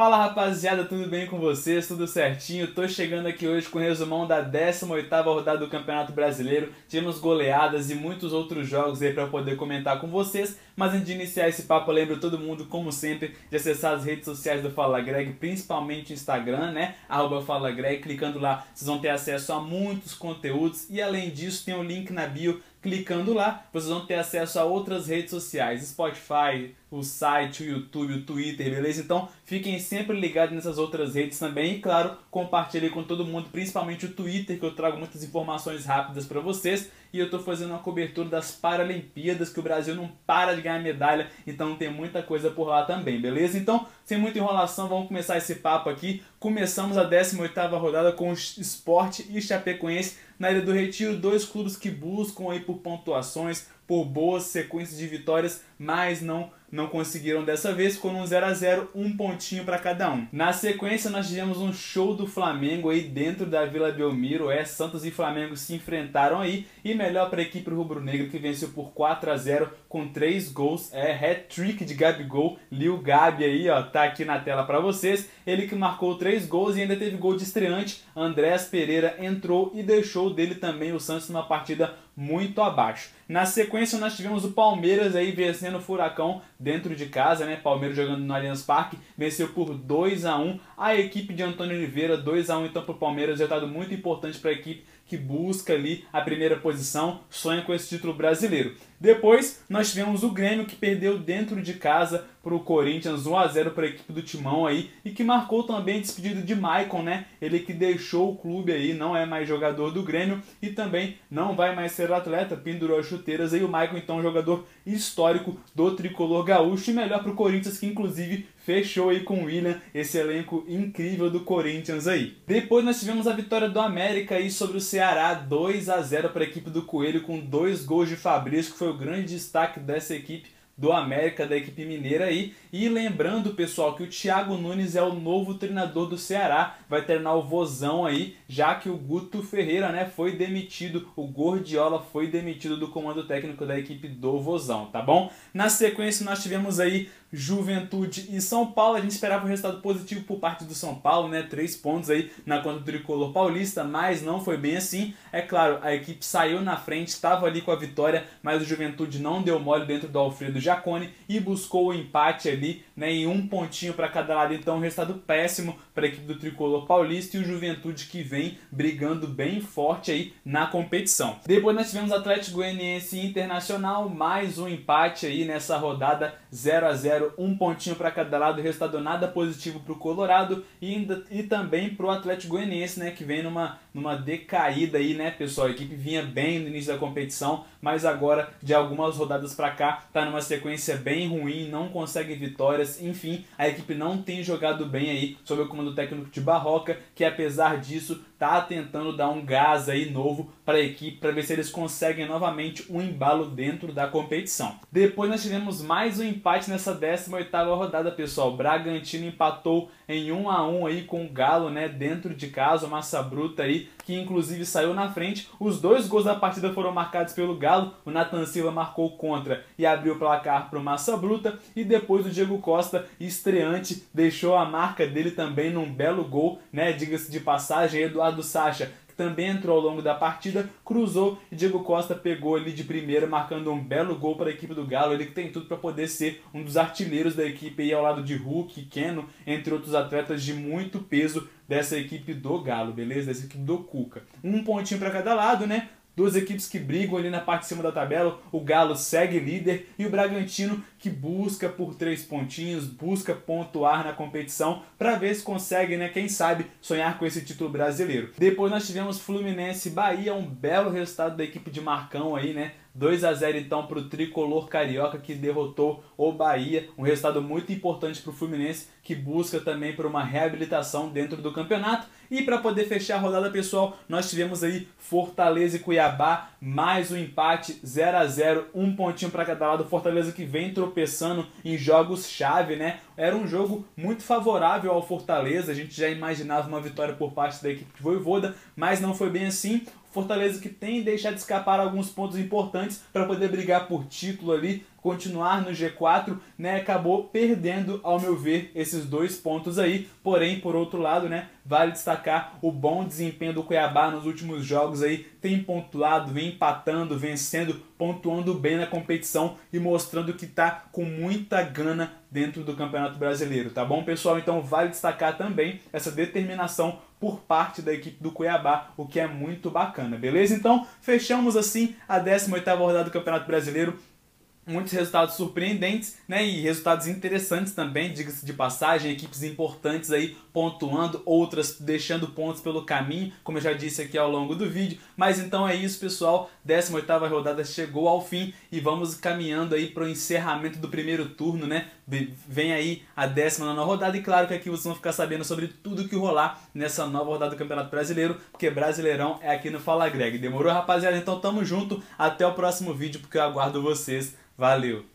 Fala rapaziada, tudo bem com vocês? Tudo certinho? Tô chegando aqui hoje com o resumão da 18ª rodada do Campeonato Brasileiro. Tivemos goleadas e muitos outros jogos aí para poder comentar com vocês. Mas antes de iniciar esse papo, lembro todo mundo, como sempre, de acessar as redes sociais do Fala Greg, principalmente o Instagram, né? Arroba Fala Greg, clicando lá, vocês vão ter acesso a muitos conteúdos. E além disso, tem um link na bio Clicando lá, vocês vão ter acesso a outras redes sociais, Spotify, o site, o YouTube, o Twitter, beleza? Então fiquem sempre ligados nessas outras redes também e, claro, compartilhem com todo mundo, principalmente o Twitter, que eu trago muitas informações rápidas para vocês. E eu estou fazendo uma cobertura das Paralimpíadas, que o Brasil não para de ganhar medalha, então tem muita coisa por lá também, beleza? Então, sem muita enrolação, vamos começar esse papo aqui. Começamos a 18ª rodada com o Sport e Chapecoense na Ilha do Retiro, dois clubes que buscam aí por pontuações, por boas sequências de vitórias, mas não não conseguiram dessa vez, ficou um 0 a 0 um pontinho para cada um. Na sequência, nós tivemos um show do Flamengo aí dentro da Vila Belmiro. É, Santos e Flamengo se enfrentaram aí e melhor para a equipe rubro-negra que venceu por 4 a 0 com 3 gols. É hat-trick de Gabigol, Lil Gabi aí, ó, tá aqui na tela para vocês. Ele que marcou 3 gols e ainda teve gol de estreante. Andrés Pereira entrou e deixou dele também o Santos numa partida muito abaixo. Na sequência, nós tivemos o Palmeiras aí vencendo o Furacão dentro de casa, né? Palmeiras jogando no Allianz Parque, venceu por 2 a 1 A equipe de Antônio Oliveira, 2 a 1 então para o Palmeiras, resultado muito importante para a equipe que busca ali a primeira posição, sonha com esse título brasileiro. Depois, nós tivemos o Grêmio que perdeu dentro de casa para o Corinthians 1 a 0 para a equipe do Timão aí e que marcou também a despedida de Maicon, né? Ele que deixou o clube aí, não é mais jogador do Grêmio e também não vai mais ser atleta, pendurou as chuteiras aí o Maicon então jogador histórico do tricolor gaúcho e melhor para o Corinthians que inclusive fechou aí com o William, esse elenco incrível do Corinthians aí. Depois nós tivemos a vitória do América aí sobre o Ceará, 2 a 0 para a equipe do Coelho com dois gols de Fabrício, que foi o grande destaque dessa equipe do América, da equipe mineira aí. E lembrando, pessoal, que o Thiago Nunes é o novo treinador do Ceará, vai treinar o Vozão aí, já que o Guto Ferreira, né, foi demitido, o Gordiola foi demitido do comando técnico da equipe do Vozão, tá bom? Na sequência nós tivemos aí Juventude e São Paulo. A gente esperava um resultado positivo por parte do São Paulo, né? Três pontos aí na conta do tricolor paulista, mas não foi bem assim. É claro, a equipe saiu na frente, estava ali com a vitória, mas o Juventude não deu mole dentro do Alfredo Jacone e buscou o empate ali, né? Em um pontinho para cada lado. Então, um resultado péssimo para a equipe do tricolor paulista e o Juventude que vem brigando bem forte aí na competição. Depois nós tivemos Atlético Goianiense Internacional, mais um empate aí nessa rodada 0 a 0 0, um pontinho para cada lado, resultado nada positivo para o Colorado e, e também para o Atlético Goianiense, né, que vem numa, numa decaída aí, né, pessoal? A equipe vinha bem no início da competição, mas agora, de algumas rodadas para cá, tá numa sequência bem ruim, não consegue vitórias, enfim, a equipe não tem jogado bem aí sob o comando técnico de Barroca, que apesar disso tá tentando dar um gás aí novo para a equipe para ver se eles conseguem novamente um embalo dentro da competição. Depois nós tivemos mais um empate nessa 18ª rodada, pessoal. Bragantino empatou em 1 a 1 aí com o Galo, né, dentro de casa, massa bruta aí, que inclusive saiu na frente. Os dois gols da partida foram marcados pelo Galo. O Nathan Silva marcou contra e abriu o placar para o Massa Bruta e depois o Diego Costa, estreante, deixou a marca dele também num belo gol, né, diga-se de passagem, Eduardo do Sacha, que também entrou ao longo da partida, cruzou e Diego Costa pegou ali de primeira, marcando um belo gol para a equipe do Galo. Ele que tem tudo para poder ser um dos artilheiros da equipe aí ao lado de Hulk, Keno, entre outros atletas de muito peso dessa equipe do Galo, beleza? Dessa equipe do Cuca. Um pontinho para cada lado, né? Duas equipes que brigam ali na parte de cima da tabela. O Galo segue líder e o Bragantino que busca por três pontinhos, busca pontuar na competição para ver se consegue, né, quem sabe, sonhar com esse título brasileiro. Depois nós tivemos Fluminense Bahia, um belo resultado da equipe de Marcão aí, né? 2 a 0 então para o tricolor carioca que derrotou o Bahia, um resultado muito importante para o Fluminense que busca também por uma reabilitação dentro do campeonato. E para poder fechar a rodada, pessoal, nós tivemos aí Fortaleza e Cuiabá, mais um empate 0 a 0 um pontinho para cada lado. Fortaleza que vem tropeçando em jogos chave, né? Era um jogo muito favorável ao Fortaleza, a gente já imaginava uma vitória por parte da equipe de Voivoda, mas não foi bem assim. Fortaleza que tem deixado escapar alguns pontos importantes para poder brigar por título ali, continuar no G4, né, acabou perdendo, ao meu ver, esses dois pontos aí. Porém, por outro lado, né, vale destacar o bom desempenho do Cuiabá nos últimos jogos aí, tem pontuado, vem empatando, vencendo, pontuando bem na competição e mostrando que tá com muita gana dentro do Campeonato Brasileiro, tá bom, pessoal? Então vale destacar também essa determinação por parte da equipe do Cuiabá, o que é muito bacana, beleza? Então, fechamos assim a 18ª rodada do Campeonato Brasileiro muitos resultados surpreendentes, né? E resultados interessantes também, diga-se de passagem, equipes importantes aí pontuando, outras deixando pontos pelo caminho, como eu já disse aqui ao longo do vídeo. Mas então é isso, pessoal. 18ª rodada chegou ao fim e vamos caminhando aí para o encerramento do primeiro turno, né? Vem aí a 19 rodada e claro que aqui vocês vão ficar sabendo sobre tudo que rolar nessa nova rodada do Campeonato Brasileiro, porque Brasileirão é aqui no Fala Greg. Demorou, rapaziada? Então tamo junto. Até o próximo vídeo, porque eu aguardo vocês. Valeu!